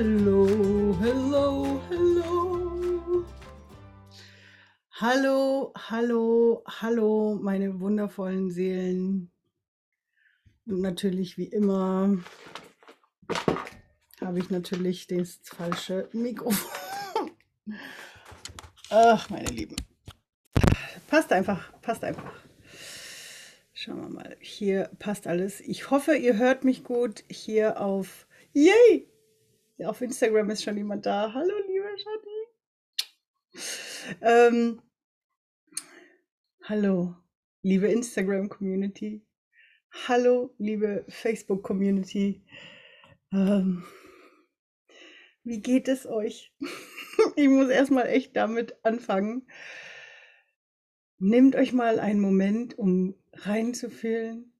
Hallo, hello, hello. Hallo, hallo, hallo, meine wundervollen Seelen. Und natürlich, wie immer, habe ich natürlich das falsche Mikrofon. Ach, meine Lieben. Passt einfach, passt einfach. Schauen wir mal. Hier passt alles. Ich hoffe, ihr hört mich gut hier auf. Yay! Auf Instagram ist schon jemand da. Hallo, liebe Schatzi. Ähm, hallo, liebe Instagram-Community. Hallo, liebe Facebook-Community. Ähm, wie geht es euch? ich muss erstmal echt damit anfangen. Nehmt euch mal einen Moment, um reinzufühlen.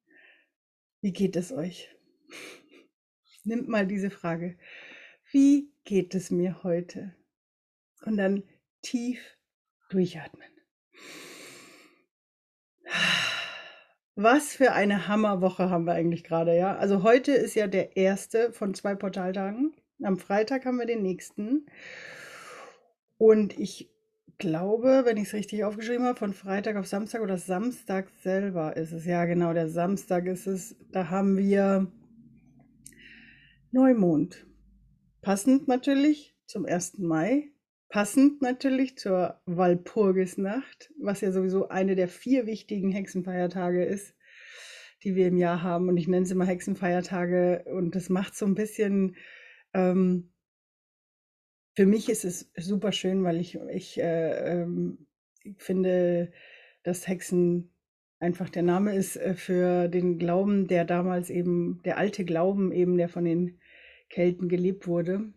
Wie geht es euch? Nimmt mal diese Frage. Wie geht es mir heute? Und dann tief durchatmen. Was für eine Hammerwoche haben wir eigentlich gerade, ja? Also heute ist ja der erste von zwei Portaltagen. Am Freitag haben wir den nächsten. Und ich glaube, wenn ich es richtig aufgeschrieben habe, von Freitag auf Samstag oder Samstag selber ist es. Ja, genau, der Samstag ist es. Da haben wir Neumond. Passend natürlich zum 1. Mai. Passend natürlich zur Walpurgisnacht, was ja sowieso eine der vier wichtigen Hexenfeiertage ist, die wir im Jahr haben. Und ich nenne sie immer Hexenfeiertage. Und das macht so ein bisschen ähm, für mich ist es super schön, weil ich, ich, äh, ähm, ich finde, dass Hexen einfach der Name ist äh, für den Glauben, der damals eben, der alte Glauben eben, der von den Kelten gelebt wurde.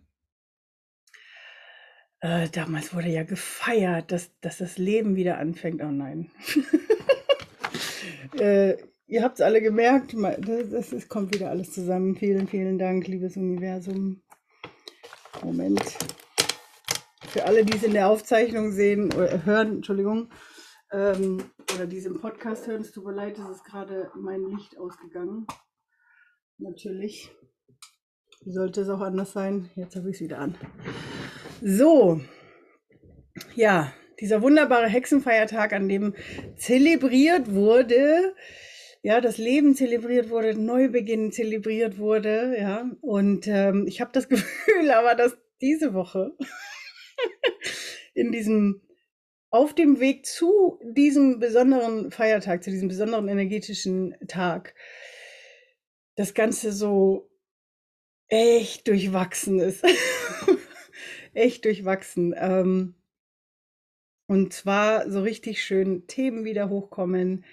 Äh, damals wurde ja gefeiert, dass, dass das Leben wieder anfängt. Oh nein. äh, ihr habt es alle gemerkt, das, kommt wieder alles zusammen. Vielen, vielen Dank, liebes Universum. Moment. Für alle, die es in der Aufzeichnung sehen oder hören, Entschuldigung, ähm, oder die es im Podcast hören, es tut mir leid, es ist gerade mein Licht ausgegangen. Natürlich. Sollte es auch anders sein. Jetzt habe ich es wieder an. So. Ja, dieser wunderbare Hexenfeiertag, an dem zelebriert wurde, ja, das Leben zelebriert wurde, Neubeginn zelebriert wurde, ja. Und ähm, ich habe das Gefühl, aber dass diese Woche in diesem, auf dem Weg zu diesem besonderen Feiertag, zu diesem besonderen energetischen Tag, das Ganze so echt durchwachsen ist. echt durchwachsen. Ähm, und zwar so richtig schön Themen wieder hochkommen,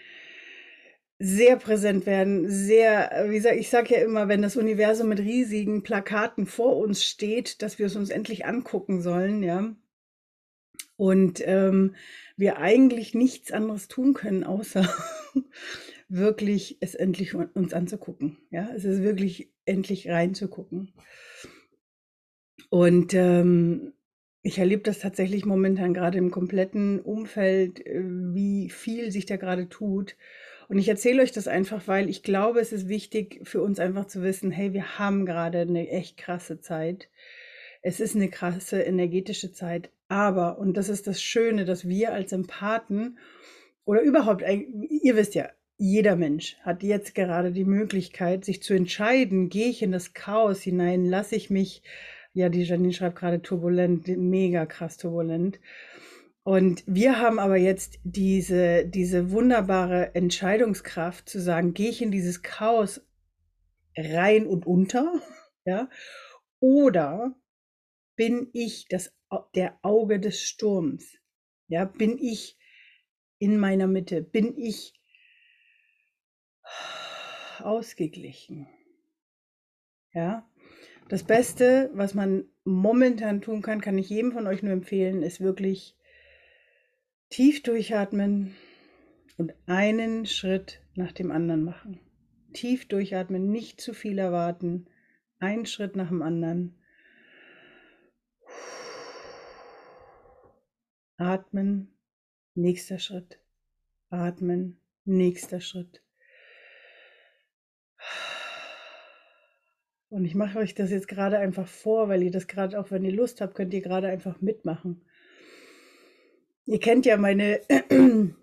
sehr präsent werden, sehr, wie sag, ich sage ja immer, wenn das Universum mit riesigen Plakaten vor uns steht, dass wir es uns endlich angucken sollen, ja. Und ähm, wir eigentlich nichts anderes tun können, außer wirklich es endlich uns anzugucken. Ja, es ist wirklich endlich reinzugucken. Und ähm, ich erlebe das tatsächlich momentan gerade im kompletten Umfeld, äh, wie viel sich da gerade tut. Und ich erzähle euch das einfach, weil ich glaube, es ist wichtig für uns einfach zu wissen, hey, wir haben gerade eine echt krasse Zeit. Es ist eine krasse energetische Zeit. Aber, und das ist das Schöne, dass wir als Empathen oder überhaupt, ihr wisst ja, jeder Mensch hat jetzt gerade die Möglichkeit, sich zu entscheiden, gehe ich in das Chaos hinein, lasse ich mich, ja, die Janine schreibt gerade turbulent, mega krass turbulent, und wir haben aber jetzt diese, diese wunderbare Entscheidungskraft zu sagen, gehe ich in dieses Chaos rein und unter, ja, oder bin ich das, der Auge des Sturms, ja, bin ich in meiner Mitte, bin ich ausgeglichen, ja. Das Beste, was man momentan tun kann, kann ich jedem von euch nur empfehlen, ist wirklich Tief durchatmen und einen Schritt nach dem anderen machen. Tief durchatmen, nicht zu viel erwarten, einen Schritt nach dem anderen. Atmen, nächster Schritt. Atmen, nächster Schritt. Und ich mache euch das jetzt gerade einfach vor, weil ihr das gerade, auch wenn ihr Lust habt, könnt ihr gerade einfach mitmachen. Ihr kennt ja meine,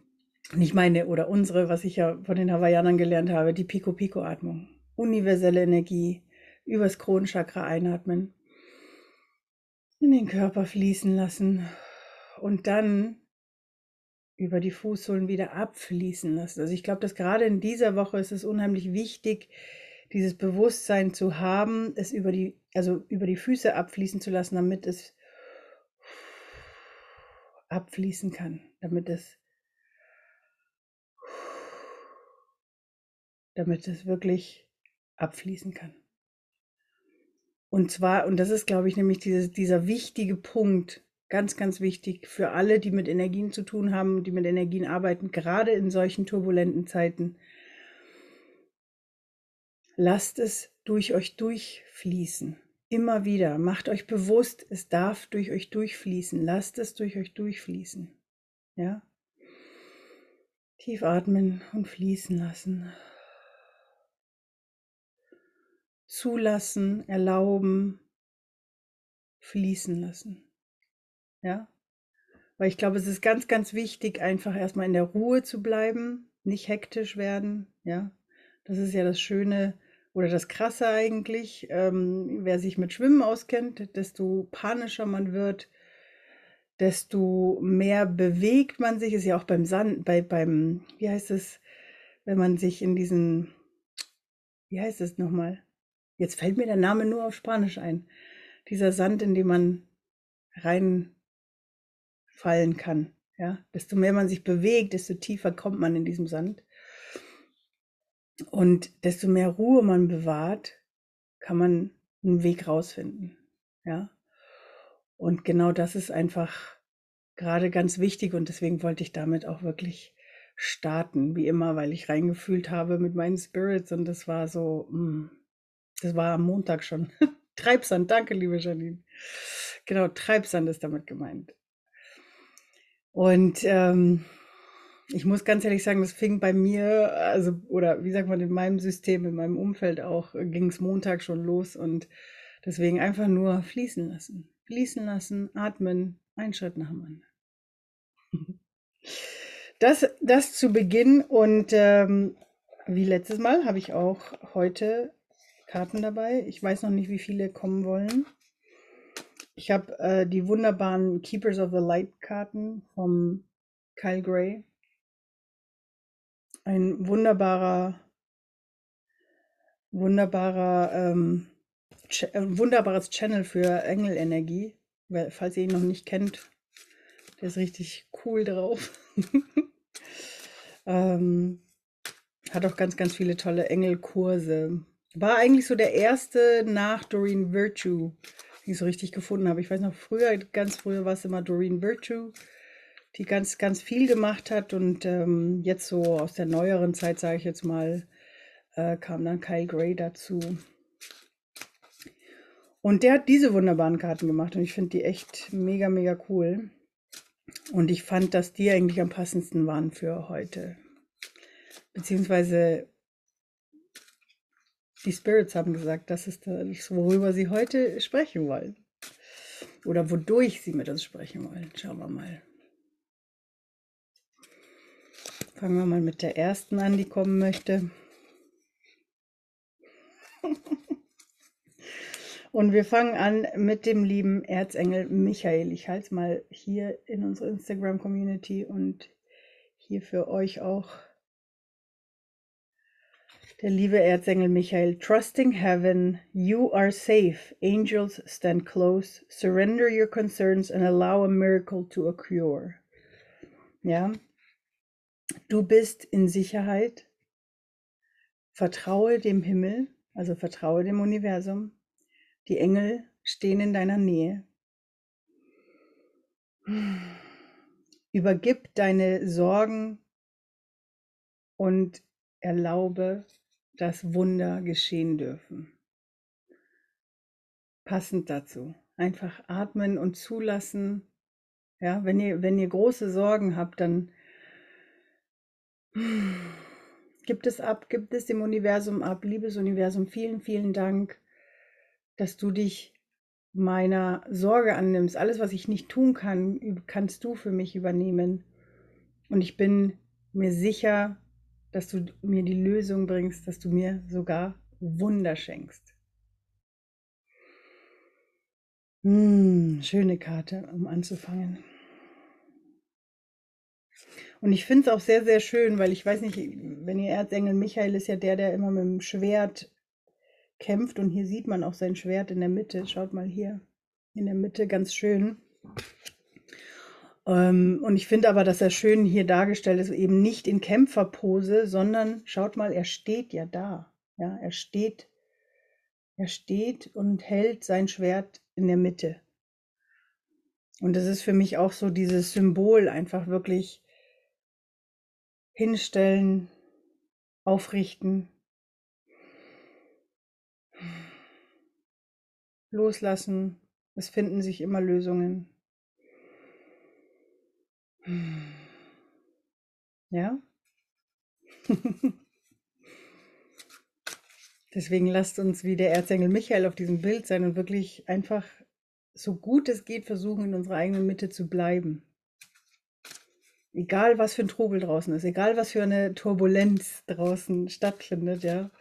nicht meine oder unsere, was ich ja von den Hawaiianern gelernt habe, die Pico-Pico-Atmung. Universelle Energie, übers Kronenchakra einatmen, in den Körper fließen lassen und dann über die Fußsohlen wieder abfließen lassen. Also ich glaube, dass gerade in dieser Woche ist es unheimlich wichtig, dieses Bewusstsein zu haben, es über die, also über die Füße abfließen zu lassen, damit es abfließen kann, damit es, damit es wirklich abfließen kann. Und zwar, und das ist, glaube ich, nämlich dieses, dieser wichtige Punkt, Ganz, ganz wichtig für alle, die mit Energien zu tun haben, die mit Energien arbeiten, gerade in solchen turbulenten Zeiten. Lasst es durch euch durchfließen. Immer wieder. Macht euch bewusst, es darf durch euch durchfließen. Lasst es durch euch durchfließen. Ja? Tief atmen und fließen lassen. Zulassen, erlauben, fließen lassen. Ja. Weil ich glaube, es ist ganz, ganz wichtig, einfach erstmal in der Ruhe zu bleiben, nicht hektisch werden. Ja. Das ist ja das Schöne oder das Krasse eigentlich. Ähm, wer sich mit Schwimmen auskennt, desto panischer man wird, desto mehr bewegt man sich. Ist ja auch beim Sand, bei, beim, wie heißt es, wenn man sich in diesen, wie heißt es nochmal? Jetzt fällt mir der Name nur auf Spanisch ein. Dieser Sand, in dem man rein fallen kann. Ja, desto mehr man sich bewegt, desto tiefer kommt man in diesem Sand. Und desto mehr Ruhe man bewahrt, kann man einen Weg rausfinden. Ja. Und genau das ist einfach gerade ganz wichtig und deswegen wollte ich damit auch wirklich starten, wie immer, weil ich reingefühlt habe mit meinen Spirits und das war so, mm, das war am Montag schon. Treibsand, danke, liebe Janine. Genau, Treibsand ist damit gemeint. Und ähm, ich muss ganz ehrlich sagen, das fing bei mir, also, oder wie sagt man, in meinem System, in meinem Umfeld auch, ging es Montag schon los und deswegen einfach nur fließen lassen. Fließen lassen, atmen, ein Schritt nach dem anderen. Das, das zu Beginn und ähm, wie letztes Mal habe ich auch heute Karten dabei. Ich weiß noch nicht, wie viele kommen wollen. Ich habe äh, die wunderbaren Keepers of the Light Karten vom Kyle Gray. Ein wunderbarer, wunderbarer, ähm, ein äh, wunderbares Channel für Engelenergie. Falls ihr ihn noch nicht kennt, der ist richtig cool drauf. ähm, hat auch ganz, ganz viele tolle Engelkurse. War eigentlich so der erste nach Doreen Virtue die ich so richtig gefunden habe. Ich weiß noch, früher, ganz früher war es immer Doreen Virtue, die ganz, ganz viel gemacht hat. Und ähm, jetzt so aus der neueren Zeit, sage ich jetzt mal, äh, kam dann Kyle Gray dazu. Und der hat diese wunderbaren Karten gemacht und ich finde die echt mega, mega cool. Und ich fand, dass die eigentlich am passendsten waren für heute. Beziehungsweise die Spirits haben gesagt, das ist das, worüber sie heute sprechen wollen. Oder wodurch sie mit uns sprechen wollen. Schauen wir mal. Fangen wir mal mit der ersten an, die kommen möchte. Und wir fangen an mit dem lieben Erzengel Michael. Ich halte es mal hier in unsere Instagram-Community und hier für euch auch der liebe Erzengel Michael, trusting heaven, you are safe. Angels stand close. Surrender your concerns and allow a miracle to occur. Ja, du bist in Sicherheit. Vertraue dem Himmel, also vertraue dem Universum. Die Engel stehen in deiner Nähe. Übergib deine Sorgen und erlaube dass Wunder geschehen dürfen. Passend dazu. Einfach atmen und zulassen. Ja, wenn ihr, wenn ihr große Sorgen habt, dann gibt es ab, gibt es dem Universum ab. Liebes Universum, vielen, vielen Dank, dass du dich meiner Sorge annimmst. Alles, was ich nicht tun kann, kannst du für mich übernehmen. Und ich bin mir sicher, dass du mir die Lösung bringst, dass du mir sogar Wunder schenkst. Hm, schöne Karte, um anzufangen. Und ich finde es auch sehr, sehr schön, weil ich weiß nicht, wenn ihr Erzengel Michael ist ja der, der immer mit dem Schwert kämpft. Und hier sieht man auch sein Schwert in der Mitte. Schaut mal hier in der Mitte, ganz schön. Ähm, und ich finde aber, dass er schön hier dargestellt ist, eben nicht in Kämpferpose, sondern schaut mal, er steht ja da. Ja, er steht, er steht und hält sein Schwert in der Mitte. Und das ist für mich auch so dieses Symbol, einfach wirklich hinstellen, aufrichten, loslassen. Es finden sich immer Lösungen. Ja? Deswegen lasst uns wie der Erzengel Michael auf diesem Bild sein und wirklich einfach so gut es geht versuchen, in unserer eigenen Mitte zu bleiben. Egal, was für ein Trubel draußen ist, egal, was für eine Turbulenz draußen stattfindet, ja.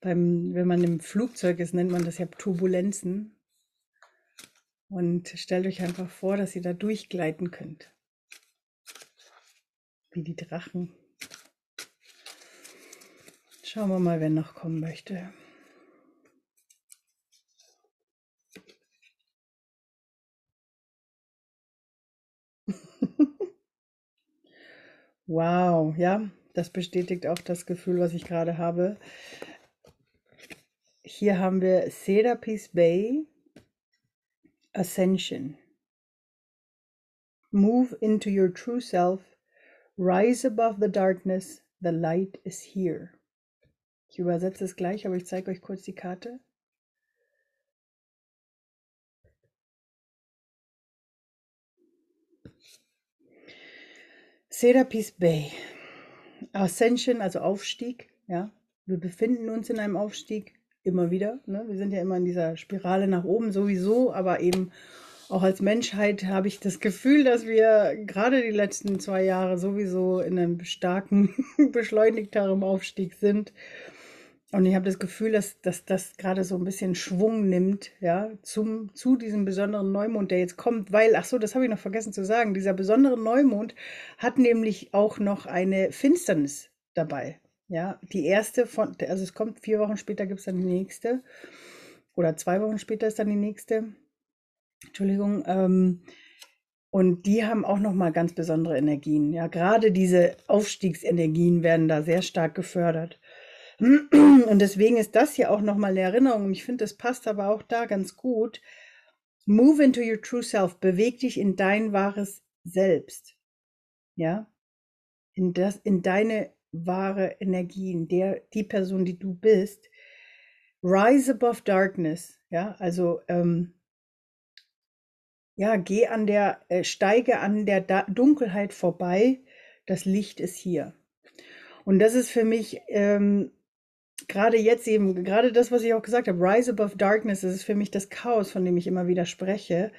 Beim, wenn man im Flugzeug ist, nennt man das ja Turbulenzen. Und stellt euch einfach vor, dass ihr da durchgleiten könnt wie die Drachen. Schauen wir mal, wer noch kommen möchte. Wow, ja, das bestätigt auch das Gefühl, was ich gerade habe. Hier haben wir Serapis Bay Ascension. Move into your true self Rise above the darkness, the light is here. Ich übersetze es gleich, aber ich zeige euch kurz die Karte. Serapis Bay. Ascension, also Aufstieg, ja. Wir befinden uns in einem Aufstieg immer wieder. Ne? Wir sind ja immer in dieser Spirale nach oben sowieso, aber eben auch als Menschheit habe ich das Gefühl, dass wir gerade die letzten zwei Jahre sowieso in einem starken, beschleunigteren Aufstieg sind. Und ich habe das Gefühl, dass, dass das gerade so ein bisschen Schwung nimmt, ja, zum, zu diesem besonderen Neumond, der jetzt kommt, weil, ach so, das habe ich noch vergessen zu sagen, dieser besondere Neumond hat nämlich auch noch eine Finsternis dabei. Ja, die erste von, also es kommt vier Wochen später, gibt es dann die nächste. Oder zwei Wochen später ist dann die nächste. Entschuldigung, ähm, und die haben auch nochmal ganz besondere Energien. Ja, gerade diese Aufstiegsenergien werden da sehr stark gefördert. Und deswegen ist das hier auch nochmal eine Erinnerung. Ich finde, das passt aber auch da ganz gut. Move into your true self. Beweg dich in dein wahres Selbst. Ja, in das, in deine wahre Energie, in der, die Person, die du bist. Rise above darkness. Ja, also, ähm, ja, geh an der, äh, steige an der da Dunkelheit vorbei. Das Licht ist hier. Und das ist für mich ähm, gerade jetzt eben, gerade das, was ich auch gesagt habe, Rise above Darkness, das ist für mich das Chaos, von dem ich immer wieder spreche.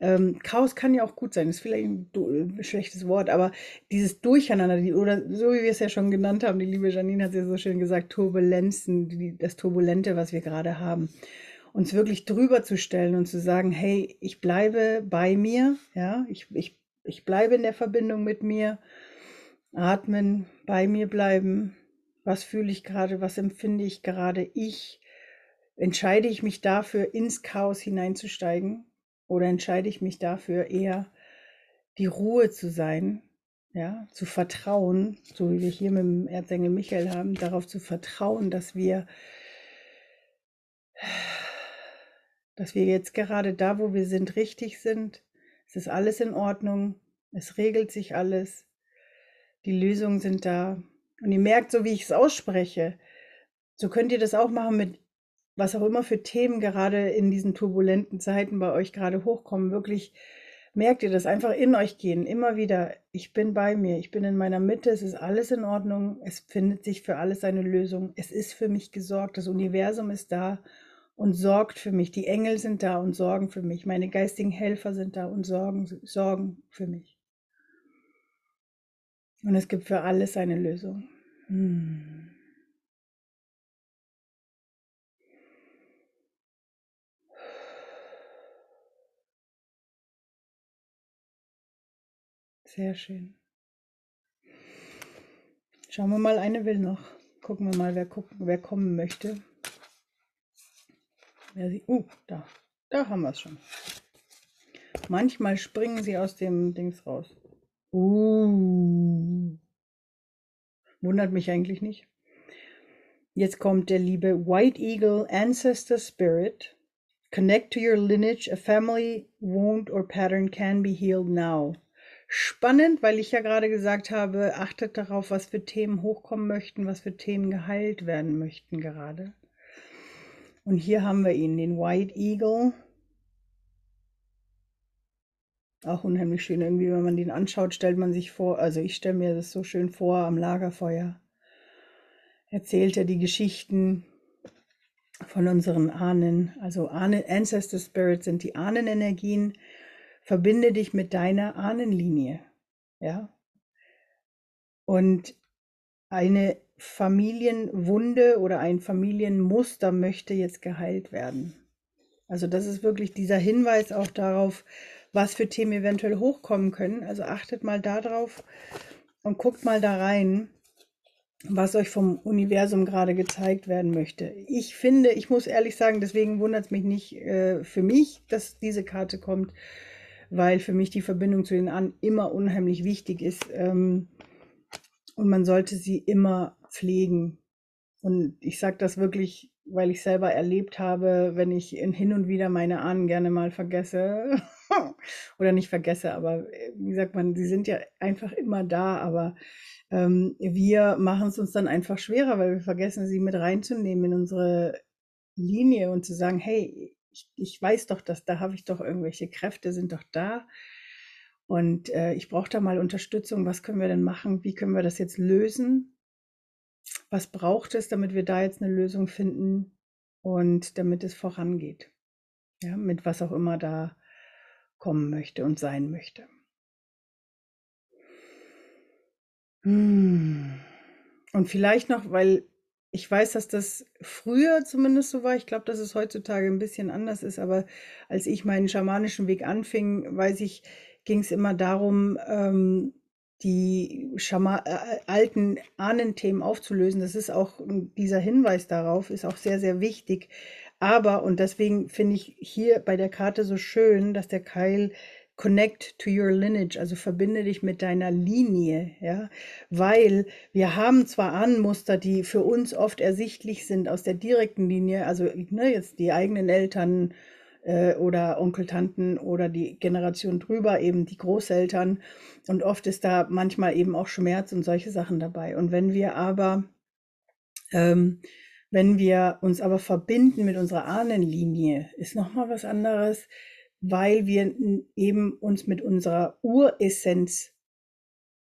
Ähm, Chaos kann ja auch gut sein, ist vielleicht ein, ein schlechtes Wort, aber dieses Durcheinander, die, oder so wie wir es ja schon genannt haben, die liebe Janine hat es ja so schön gesagt, Turbulenzen, die, das Turbulente, was wir gerade haben uns wirklich drüber zu stellen und zu sagen, hey, ich bleibe bei mir, ja, ich, ich, ich bleibe in der Verbindung mit mir, atmen, bei mir bleiben, was fühle ich gerade, was empfinde ich gerade, ich, entscheide ich mich dafür, ins Chaos hineinzusteigen oder entscheide ich mich dafür eher, die Ruhe zu sein, ja, zu vertrauen, so wie wir hier mit dem Erzengel Michael haben, darauf zu vertrauen, dass wir dass wir jetzt gerade da, wo wir sind, richtig sind. Es ist alles in Ordnung. Es regelt sich alles. Die Lösungen sind da. Und ihr merkt, so wie ich es ausspreche, so könnt ihr das auch machen mit was auch immer für Themen gerade in diesen turbulenten Zeiten bei euch gerade hochkommen. Wirklich merkt ihr das einfach in euch gehen. Immer wieder, ich bin bei mir, ich bin in meiner Mitte, es ist alles in Ordnung, es findet sich für alles eine Lösung, es ist für mich gesorgt, das Universum ist da und sorgt für mich. Die Engel sind da und sorgen für mich. Meine geistigen Helfer sind da und sorgen, sorgen für mich. Und es gibt für alles eine Lösung. Hm. Sehr schön. Schauen wir mal, eine will noch. Gucken wir mal, wer, gucken, wer kommen möchte. Wer sie, uh, da. Da haben wir es schon. Manchmal springen sie aus dem Dings raus. Uh. Wundert mich eigentlich nicht. Jetzt kommt der liebe White Eagle Ancestor Spirit. Connect to your lineage. A family wound or pattern can be healed now. Spannend, weil ich ja gerade gesagt habe, achtet darauf, was für Themen hochkommen möchten, was für Themen geheilt werden möchten gerade. Und hier haben wir ihn, den White Eagle. Auch unheimlich schön irgendwie, wenn man den anschaut, stellt man sich vor, also ich stelle mir das so schön vor am Lagerfeuer. Erzählt er die Geschichten von unseren Ahnen. Also Ahnen, Ancestor Spirits sind die Ahnenenergien. Verbinde dich mit deiner Ahnenlinie. Ja. Und eine Familienwunde oder ein Familienmuster möchte jetzt geheilt werden. Also das ist wirklich dieser Hinweis auch darauf, was für Themen eventuell hochkommen können. Also achtet mal darauf und guckt mal da rein, was euch vom Universum gerade gezeigt werden möchte. Ich finde, ich muss ehrlich sagen, deswegen wundert es mich nicht äh, für mich, dass diese Karte kommt, weil für mich die Verbindung zu den Ahnen immer unheimlich wichtig ist. Ähm, und man sollte sie immer pflegen. Und ich sage das wirklich, weil ich selber erlebt habe, wenn ich in hin und wieder meine Ahnen gerne mal vergesse. oder nicht vergesse, aber äh, wie sagt man, sie sind ja einfach immer da, aber ähm, wir machen es uns dann einfach schwerer, weil wir vergessen, sie mit reinzunehmen in unsere Linie und zu sagen, hey, ich, ich weiß doch, dass da habe ich doch irgendwelche Kräfte, sind doch da. Und äh, ich brauche da mal Unterstützung. Was können wir denn machen? Wie können wir das jetzt lösen? Was braucht es, damit wir da jetzt eine Lösung finden und damit es vorangeht? Ja, mit was auch immer da kommen möchte und sein möchte. Hm. Und vielleicht noch, weil ich weiß, dass das früher zumindest so war. Ich glaube, dass es heutzutage ein bisschen anders ist. Aber als ich meinen schamanischen Weg anfing, weiß ich, ging es immer darum, ähm, die Schama äh, alten Ahnenthemen aufzulösen. Das ist auch dieser Hinweis darauf, ist auch sehr, sehr wichtig. Aber, und deswegen finde ich hier bei der Karte so schön, dass der Keil connect to your lineage, also verbinde dich mit deiner Linie, ja, weil wir haben zwar Ahnenmuster, die für uns oft ersichtlich sind aus der direkten Linie, also ne, jetzt die eigenen Eltern äh, oder Onkel, Tanten oder die Generation drüber, eben die Großeltern und oft ist da manchmal eben auch Schmerz und solche Sachen dabei. Und wenn wir aber ähm, wenn wir uns aber verbinden mit unserer Ahnenlinie, ist nochmal was anderes weil wir eben uns mit unserer Uressenz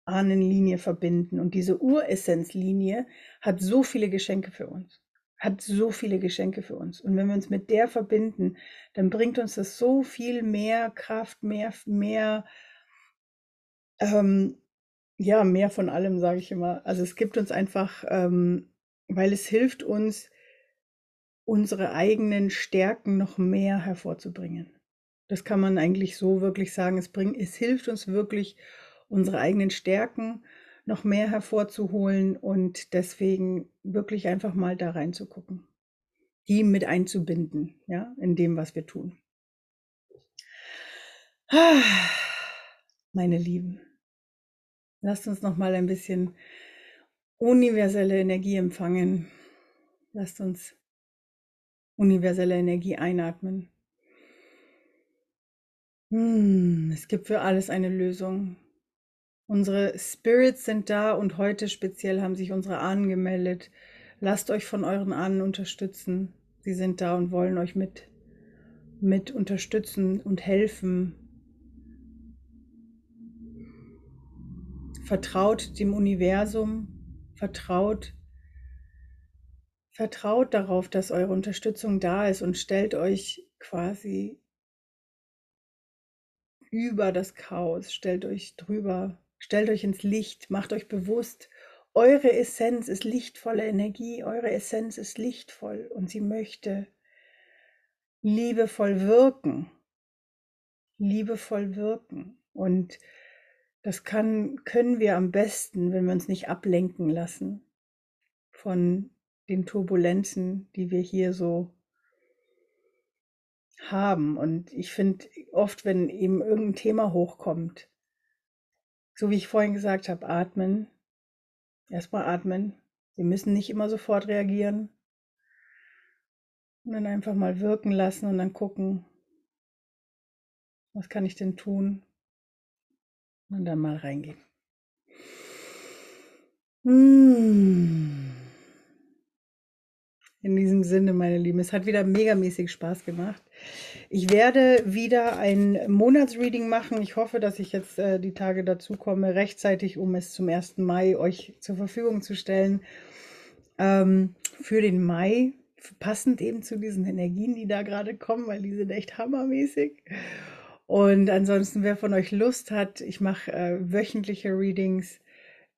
Ahnenlinie verbinden. Und diese Uressenzlinie hat so viele Geschenke für uns. Hat so viele Geschenke für uns. Und wenn wir uns mit der verbinden, dann bringt uns das so viel mehr Kraft, mehr, mehr, ähm, ja, mehr von allem, sage ich immer. Also es gibt uns einfach, ähm, weil es hilft uns, unsere eigenen Stärken noch mehr hervorzubringen. Das kann man eigentlich so wirklich sagen. Es, bringt, es hilft uns wirklich, unsere eigenen Stärken noch mehr hervorzuholen und deswegen wirklich einfach mal da reinzugucken, die mit einzubinden, ja, in dem, was wir tun. Meine Lieben, lasst uns noch mal ein bisschen universelle Energie empfangen. Lasst uns universelle Energie einatmen. Hm, es gibt für alles eine Lösung. Unsere Spirits sind da und heute speziell haben sich unsere Ahnen gemeldet. Lasst euch von euren Ahnen unterstützen. Sie sind da und wollen euch mit, mit unterstützen und helfen. Vertraut dem Universum, vertraut vertraut darauf, dass eure Unterstützung da ist und stellt euch quasi über das Chaos, stellt euch drüber, stellt euch ins Licht, macht euch bewusst, eure Essenz ist lichtvolle Energie, eure Essenz ist lichtvoll und sie möchte liebevoll wirken, liebevoll wirken. Und das kann, können wir am besten, wenn wir uns nicht ablenken lassen von den Turbulenzen, die wir hier so haben. Und ich finde oft, wenn eben irgendein Thema hochkommt, so wie ich vorhin gesagt habe, atmen, erstmal atmen. Wir müssen nicht immer sofort reagieren. Und dann einfach mal wirken lassen und dann gucken, was kann ich denn tun? Und dann mal reingehen. In diesem Sinne, meine Lieben, es hat wieder megamäßig Spaß gemacht. Ich werde wieder ein Monatsreading machen. Ich hoffe, dass ich jetzt äh, die Tage dazu komme, rechtzeitig, um es zum 1. Mai euch zur Verfügung zu stellen. Ähm, für den Mai, passend eben zu diesen Energien, die da gerade kommen, weil die sind echt hammermäßig. Und ansonsten, wer von euch Lust hat, ich mache äh, wöchentliche Readings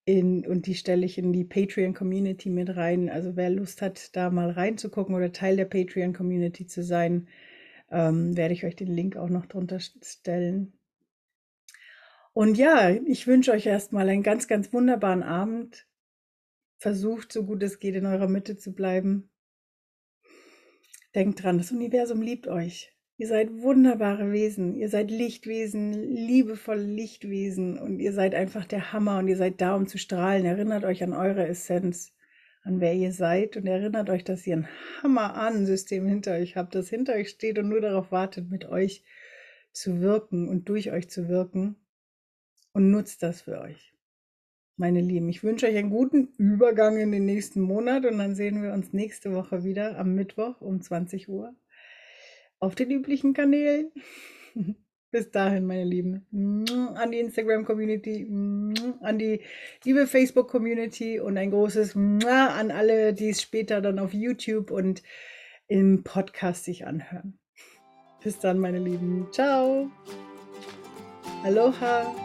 in, und die stelle ich in die Patreon-Community mit rein. Also wer Lust hat, da mal reinzugucken oder Teil der Patreon-Community zu sein, ähm, werde ich euch den Link auch noch drunter stellen. Und ja, ich wünsche euch erstmal einen ganz, ganz wunderbaren Abend. Versucht, so gut es geht, in eurer Mitte zu bleiben. Denkt dran, das Universum liebt euch. Ihr seid wunderbare Wesen, ihr seid Lichtwesen, liebevolle Lichtwesen. Und ihr seid einfach der Hammer und ihr seid da, um zu strahlen. Erinnert euch an eure Essenz, an wer ihr seid. Und erinnert euch, dass ihr ein Hammer-Ahnensystem hinter euch habt, das hinter euch steht und nur darauf wartet, mit euch zu wirken und durch euch zu wirken. Und nutzt das für euch. Meine Lieben, ich wünsche euch einen guten Übergang in den nächsten Monat. Und dann sehen wir uns nächste Woche wieder am Mittwoch um 20 Uhr auf den üblichen Kanälen. Bis dahin, meine Lieben. An die Instagram-Community, an die liebe Facebook-Community und ein großes an alle, die es später dann auf YouTube und im Podcast sich anhören. Bis dann, meine Lieben. Ciao. Aloha.